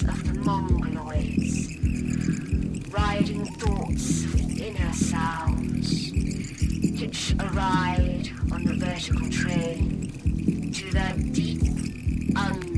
of the mongoloids, riding thoughts with inner sounds. Hitch a ride on the vertical train to that deep underground.